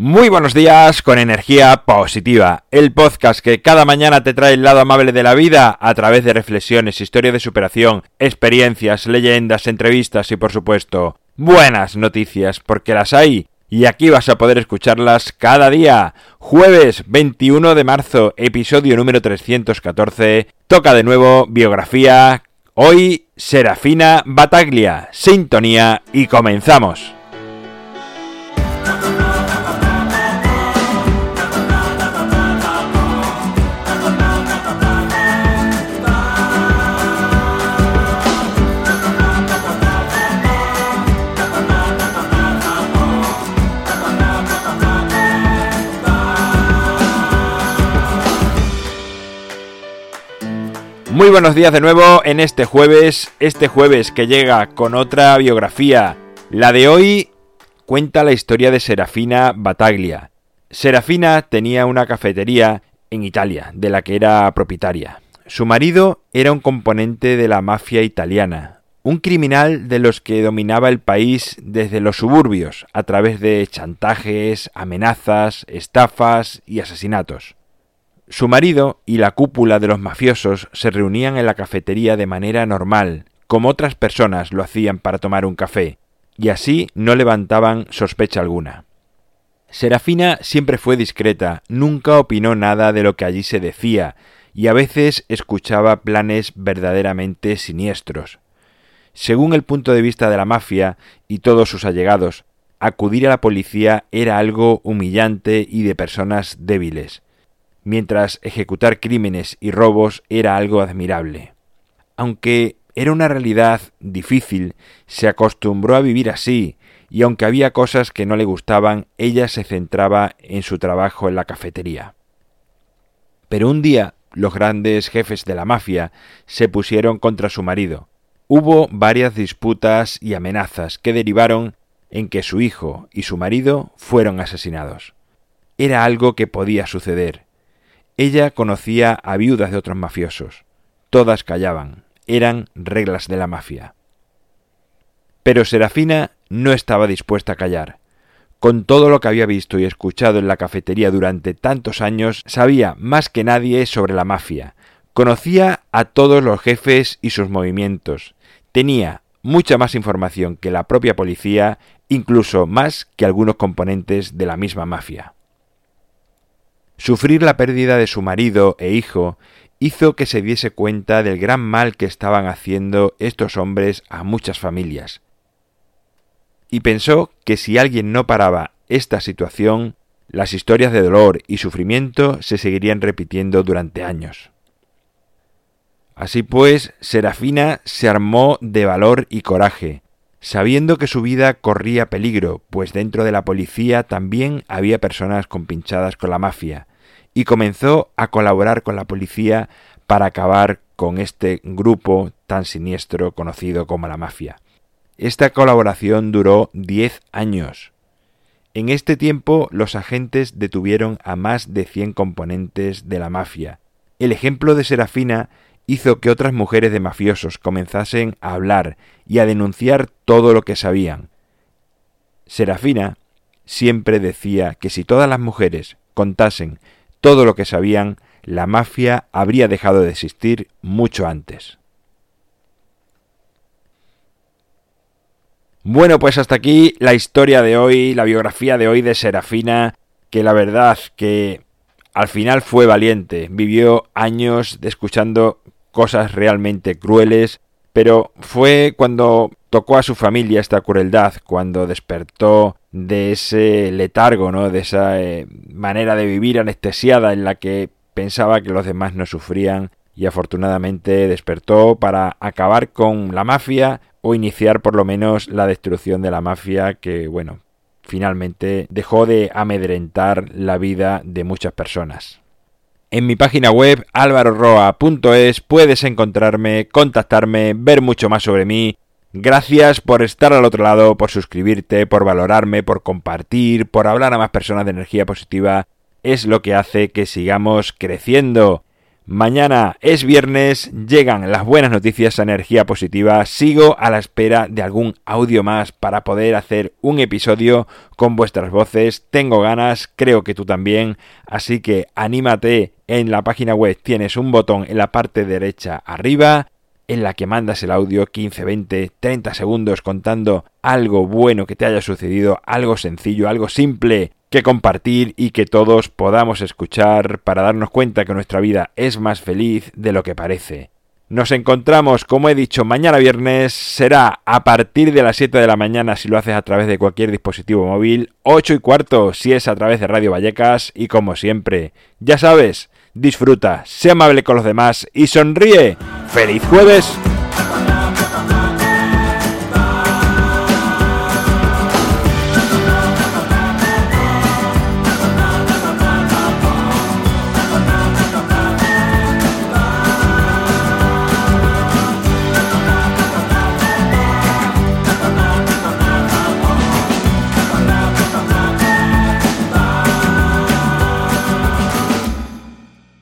Muy buenos días con energía positiva, el podcast que cada mañana te trae el lado amable de la vida a través de reflexiones, historia de superación, experiencias, leyendas, entrevistas y por supuesto buenas noticias porque las hay y aquí vas a poder escucharlas cada día. Jueves 21 de marzo, episodio número 314, toca de nuevo biografía, hoy Serafina Bataglia, sintonía y comenzamos. Muy buenos días de nuevo en este jueves, este jueves que llega con otra biografía. La de hoy cuenta la historia de Serafina Bataglia. Serafina tenía una cafetería en Italia, de la que era propietaria. Su marido era un componente de la mafia italiana, un criminal de los que dominaba el país desde los suburbios, a través de chantajes, amenazas, estafas y asesinatos. Su marido y la cúpula de los mafiosos se reunían en la cafetería de manera normal, como otras personas lo hacían para tomar un café, y así no levantaban sospecha alguna. Serafina siempre fue discreta, nunca opinó nada de lo que allí se decía, y a veces escuchaba planes verdaderamente siniestros. Según el punto de vista de la mafia y todos sus allegados, acudir a la policía era algo humillante y de personas débiles mientras ejecutar crímenes y robos era algo admirable. Aunque era una realidad difícil, se acostumbró a vivir así, y aunque había cosas que no le gustaban, ella se centraba en su trabajo en la cafetería. Pero un día los grandes jefes de la mafia se pusieron contra su marido. Hubo varias disputas y amenazas que derivaron en que su hijo y su marido fueron asesinados. Era algo que podía suceder, ella conocía a viudas de otros mafiosos. Todas callaban. Eran reglas de la mafia. Pero Serafina no estaba dispuesta a callar. Con todo lo que había visto y escuchado en la cafetería durante tantos años, sabía más que nadie sobre la mafia. Conocía a todos los jefes y sus movimientos. Tenía mucha más información que la propia policía, incluso más que algunos componentes de la misma mafia. Sufrir la pérdida de su marido e hijo hizo que se diese cuenta del gran mal que estaban haciendo estos hombres a muchas familias. Y pensó que si alguien no paraba esta situación, las historias de dolor y sufrimiento se seguirían repitiendo durante años. Así pues, Serafina se armó de valor y coraje, sabiendo que su vida corría peligro, pues dentro de la policía también había personas compinchadas con la mafia, y comenzó a colaborar con la policía para acabar con este grupo tan siniestro conocido como la mafia. Esta colaboración duró diez años. En este tiempo los agentes detuvieron a más de cien componentes de la mafia. El ejemplo de Serafina hizo que otras mujeres de mafiosos comenzasen a hablar y a denunciar todo lo que sabían. Serafina siempre decía que si todas las mujeres contasen todo lo que sabían, la mafia habría dejado de existir mucho antes. Bueno, pues hasta aquí la historia de hoy, la biografía de hoy de Serafina, que la verdad que al final fue valiente, vivió años de escuchando cosas realmente crueles, pero fue cuando tocó a su familia esta crueldad, cuando despertó de ese letargo, ¿no? de esa eh, manera de vivir anestesiada en la que pensaba que los demás no sufrían y afortunadamente despertó para acabar con la mafia o iniciar por lo menos la destrucción de la mafia que, bueno, finalmente dejó de amedrentar la vida de muchas personas. En mi página web alvaroroa.es puedes encontrarme, contactarme, ver mucho más sobre mí Gracias por estar al otro lado, por suscribirte, por valorarme, por compartir, por hablar a más personas de energía positiva. Es lo que hace que sigamos creciendo. Mañana es viernes, llegan las buenas noticias a energía positiva, sigo a la espera de algún audio más para poder hacer un episodio con vuestras voces, tengo ganas, creo que tú también, así que anímate, en la página web tienes un botón en la parte derecha arriba, en la que mandas el audio 15, 20, 30 segundos contando algo bueno que te haya sucedido, algo sencillo, algo simple que compartir y que todos podamos escuchar para darnos cuenta que nuestra vida es más feliz de lo que parece. Nos encontramos, como he dicho, mañana viernes. Será a partir de las 7 de la mañana si lo haces a través de cualquier dispositivo móvil, 8 y cuarto si es a través de Radio Vallecas y como siempre, ya sabes, disfruta, sé amable con los demás y sonríe. ¡Feliz jueves!